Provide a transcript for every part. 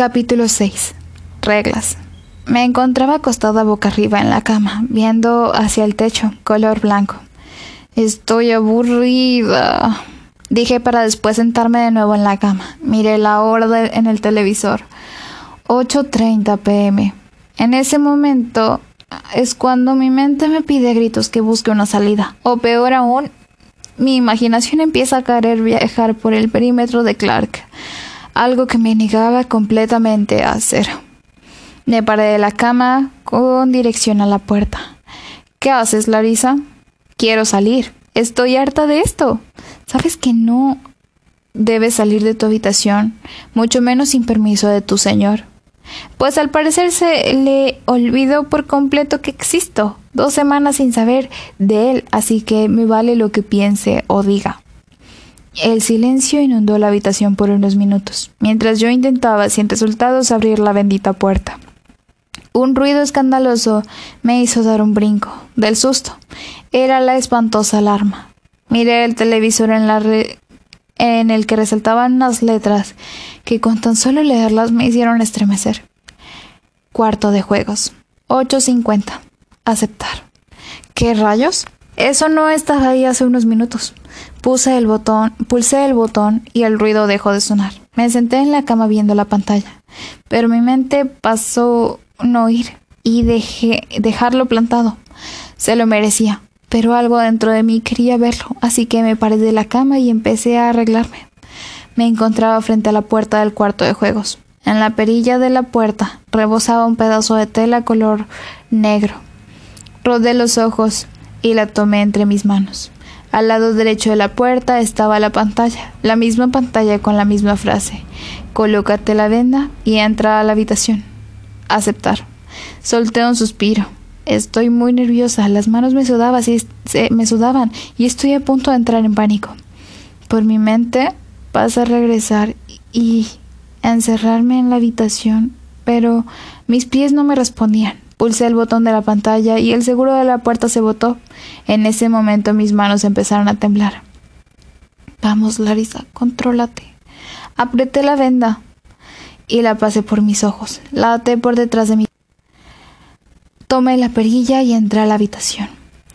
Capítulo 6. Reglas. Me encontraba acostada boca arriba en la cama, viendo hacia el techo, color blanco. Estoy aburrida, dije para después sentarme de nuevo en la cama. Miré la hora en el televisor. 8.30 pm. En ese momento es cuando mi mente me pide gritos que busque una salida. O peor aún, mi imaginación empieza a querer viajar por el perímetro de Clark, algo que me negaba completamente a hacer. Me paré de la cama con dirección a la puerta. ¿Qué haces, Larisa? Quiero salir. Estoy harta de esto. Sabes que no debes salir de tu habitación, mucho menos sin permiso de tu señor. Pues al parecer se le olvidó por completo que existo. Dos semanas sin saber de él, así que me vale lo que piense o diga. El silencio inundó la habitación por unos minutos, mientras yo intentaba, sin resultados, abrir la bendita puerta. Un ruido escandaloso me hizo dar un brinco, del susto. Era la espantosa alarma. Miré el televisor en, la en el que resaltaban unas letras que con tan solo leerlas me hicieron estremecer. Cuarto de juegos. 8.50. Aceptar. ¿Qué rayos? Eso no estaba ahí hace unos minutos. Puse el botón, pulsé el botón y el ruido dejó de sonar. Me senté en la cama viendo la pantalla, pero mi mente pasó no ir y dejé dejarlo plantado. Se lo merecía, pero algo dentro de mí quería verlo, así que me paré de la cama y empecé a arreglarme. Me encontraba frente a la puerta del cuarto de juegos. En la perilla de la puerta rebosaba un pedazo de tela color negro. Rodé los ojos y la tomé entre mis manos. Al lado derecho de la puerta estaba la pantalla, la misma pantalla con la misma frase. Colócate la venda y entra a la habitación aceptar. Solté un suspiro. Estoy muy nerviosa, las manos me sudaban, y, me sudaban y estoy a punto de entrar en pánico. Por mi mente pasa a regresar y encerrarme en la habitación, pero mis pies no me respondían. Pulsé el botón de la pantalla y el seguro de la puerta se botó. En ese momento mis manos empezaron a temblar. Vamos, Larisa, contrólate. Apreté la venda y la pasé por mis ojos. La até por detrás de mí. Tomé la perilla y entré a la habitación.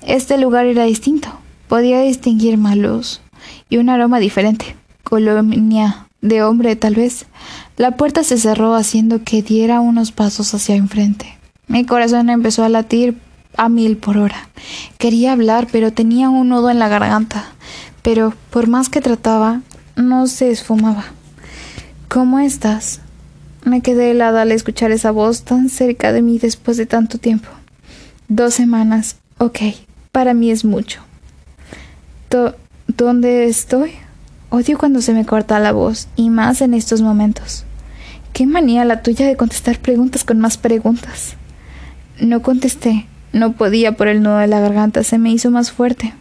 Este lugar era distinto. Podía distinguir más luz y un aroma diferente. Colonia de hombre, tal vez. La puerta se cerró haciendo que diera unos pasos hacia enfrente. Mi corazón empezó a latir a mil por hora. Quería hablar, pero tenía un nudo en la garganta. Pero por más que trataba, no se esfumaba. ¿Cómo estás? Me quedé helada al escuchar esa voz tan cerca de mí después de tanto tiempo. Dos semanas. Ok, para mí es mucho. ¿Dónde estoy? Odio cuando se me corta la voz, y más en estos momentos. Qué manía la tuya de contestar preguntas con más preguntas. No contesté. No podía por el nudo de la garganta. Se me hizo más fuerte.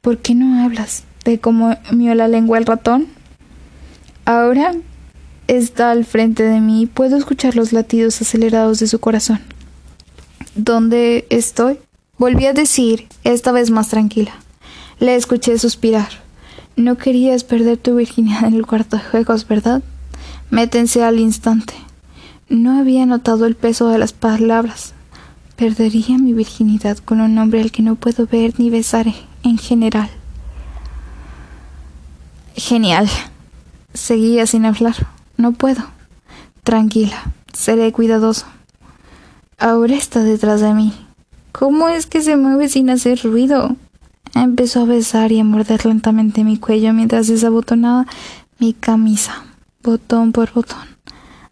¿Por qué no hablas? ¿De cómo mió la lengua el ratón? Ahora está al frente de mí y puedo escuchar los latidos acelerados de su corazón. ¿Dónde estoy? Volví a decir, esta vez más tranquila. Le escuché suspirar. No querías perder tu virginidad en el cuarto de juegos, ¿verdad? Métense al instante. No había notado el peso de las palabras. Perdería mi virginidad con un hombre al que no puedo ver ni besar en general. Genial. Seguía sin hablar. No puedo. Tranquila, seré cuidadoso. Ahora está detrás de mí. ¿Cómo es que se mueve sin hacer ruido? Empezó a besar y a morder lentamente mi cuello mientras desabotonaba mi camisa, botón por botón,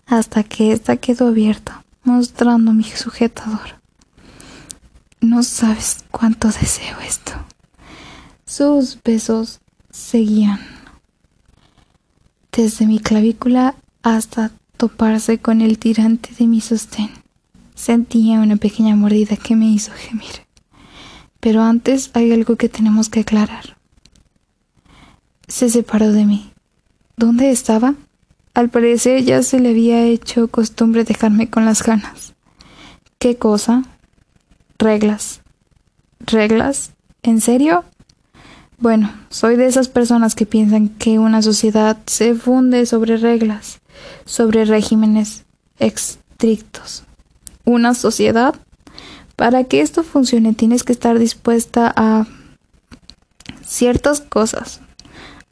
hasta que ésta quedó abierta, mostrando mi sujetador. No sabes cuánto deseo esto. Sus besos seguían desde mi clavícula hasta toparse con el tirante de mi sostén. Sentía una pequeña mordida que me hizo gemir. Pero antes hay algo que tenemos que aclarar. Se separó de mí. ¿Dónde estaba? Al parecer ya se le había hecho costumbre dejarme con las ganas. ¿Qué cosa? Reglas. ¿Reglas? ¿En serio? Bueno, soy de esas personas que piensan que una sociedad se funde sobre reglas. sobre regímenes estrictos. Una sociedad. Para que esto funcione tienes que estar dispuesta a ciertas cosas,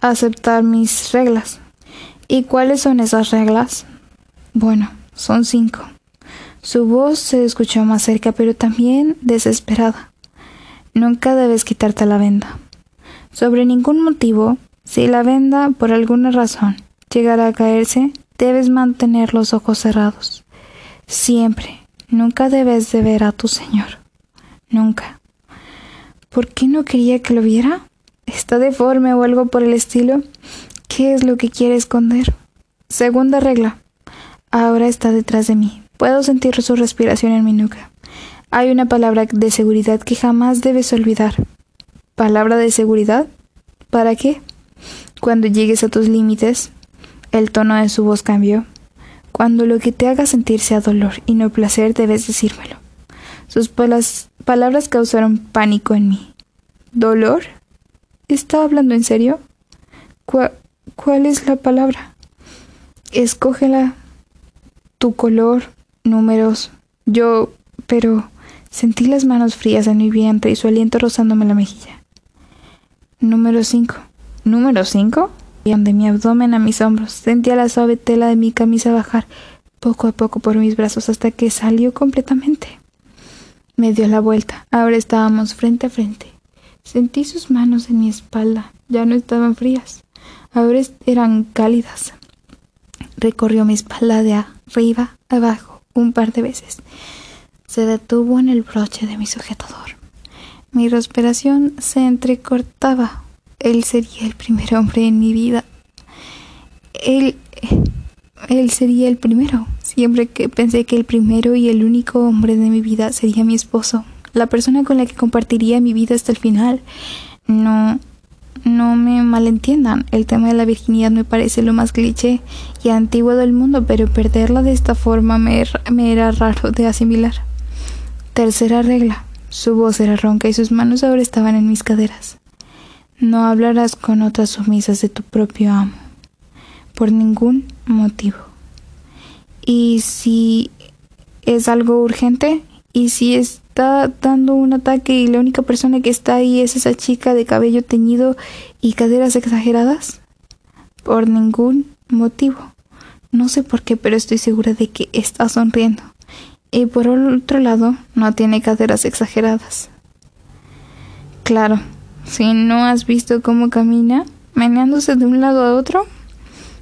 a aceptar mis reglas. ¿Y cuáles son esas reglas? Bueno, son cinco. Su voz se escuchó más cerca, pero también desesperada. Nunca debes quitarte la venda. Sobre ningún motivo, si la venda, por alguna razón, llegara a caerse, debes mantener los ojos cerrados. Siempre, nunca debes de ver a tu Señor. Nunca. ¿Por qué no quería que lo viera? ¿Está deforme o algo por el estilo? ¿Qué es lo que quiere esconder? Segunda regla. Ahora está detrás de mí. Puedo sentir su respiración en mi nuca. Hay una palabra de seguridad que jamás debes olvidar. ¿Palabra de seguridad? ¿Para qué? Cuando llegues a tus límites, el tono de su voz cambió. Cuando lo que te haga sentir sea dolor y no placer, debes decírmelo. Sus palabras causaron pánico en mí. ¿Dolor? ¿Está hablando en serio? ¿Cuál es la palabra? Escógela. Tu color, números. Yo, pero sentí las manos frías en mi vientre y su aliento rozándome la mejilla. Número 5. ¿Número 5? De mi abdomen a mis hombros. Sentía la suave tela de mi camisa bajar poco a poco por mis brazos hasta que salió completamente. Me dio la vuelta. Ahora estábamos frente a frente. Sentí sus manos en mi espalda. Ya no estaban frías. Ahora eran cálidas. Recorrió mi espalda de arriba abajo un par de veces. Se detuvo en el broche de mi sujetador. Mi respiración se entrecortaba. Él sería el primer hombre en mi vida. Él. Él sería el primero. Siempre que pensé que el primero y el único hombre de mi vida sería mi esposo, la persona con la que compartiría mi vida hasta el final. No, no me malentiendan, el tema de la virginidad me parece lo más cliché y antiguo del mundo, pero perderla de esta forma me, me era raro de asimilar. Tercera regla. Su voz era ronca y sus manos ahora estaban en mis caderas. No hablarás con otras sumisas de tu propio amo, por ningún motivo. Y si es algo urgente, y si es está dando un ataque y la única persona que está ahí es esa chica de cabello teñido y caderas exageradas? Por ningún motivo. No sé por qué, pero estoy segura de que está sonriendo. Y por otro lado, no tiene caderas exageradas. Claro, si no has visto cómo camina, meneándose de un lado a otro,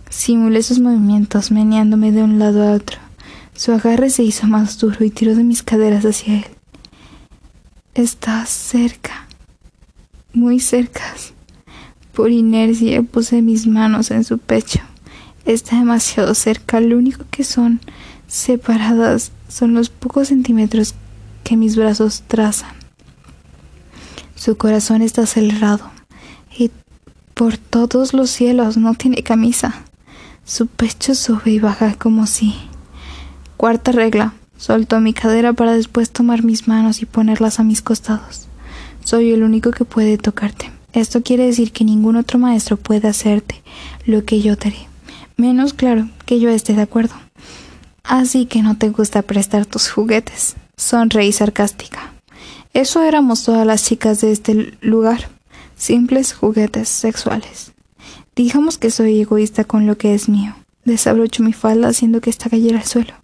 simulé sus movimientos meneándome de un lado a otro. Su agarre se hizo más duro y tiró de mis caderas hacia él. Estás cerca, muy cerca. Por inercia puse mis manos en su pecho. Está demasiado cerca. Lo único que son separadas son los pocos centímetros que mis brazos trazan. Su corazón está acelerado y por todos los cielos no tiene camisa. Su pecho sube y baja como si. Cuarta regla. Soltó mi cadera para después tomar mis manos y ponerlas a mis costados. Soy el único que puede tocarte. Esto quiere decir que ningún otro maestro puede hacerte lo que yo te haré. Menos claro que yo esté de acuerdo. Así que no te gusta prestar tus juguetes. Sonreí sarcástica. Eso éramos todas las chicas de este lugar. Simples juguetes sexuales. Digamos que soy egoísta con lo que es mío. Desabrocho mi falda haciendo que esta cayera al suelo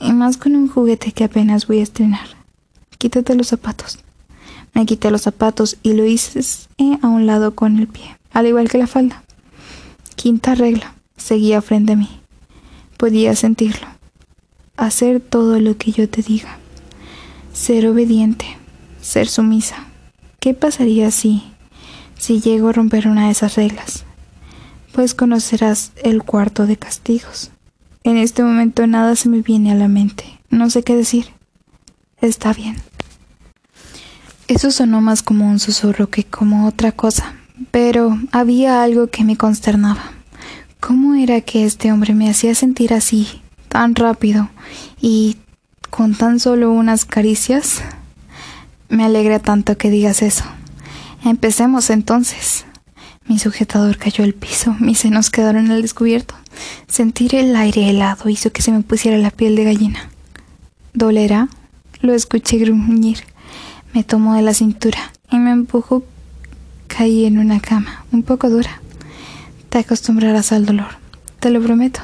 y más con un juguete que apenas voy a estrenar. Quítate los zapatos. Me quité los zapatos y lo hice a un lado con el pie, al igual que la falda. Quinta regla. Seguía frente a mí. Podía sentirlo. Hacer todo lo que yo te diga. Ser obediente. Ser sumisa. ¿Qué pasaría si, si llego a romper una de esas reglas? Pues conocerás el cuarto de castigos. En este momento nada se me viene a la mente. No sé qué decir. Está bien. Eso sonó más como un susurro que como otra cosa, pero había algo que me consternaba. ¿Cómo era que este hombre me hacía sentir así, tan rápido y con tan solo unas caricias? Me alegra tanto que digas eso. Empecemos entonces. Mi sujetador cayó al piso, mis senos quedaron al descubierto. Sentir el aire helado hizo que se me pusiera la piel de gallina. ¿Dolerá? Lo escuché gruñir. Me tomó de la cintura y me empujó. Caí en una cama, un poco dura. Te acostumbrarás al dolor, te lo prometo.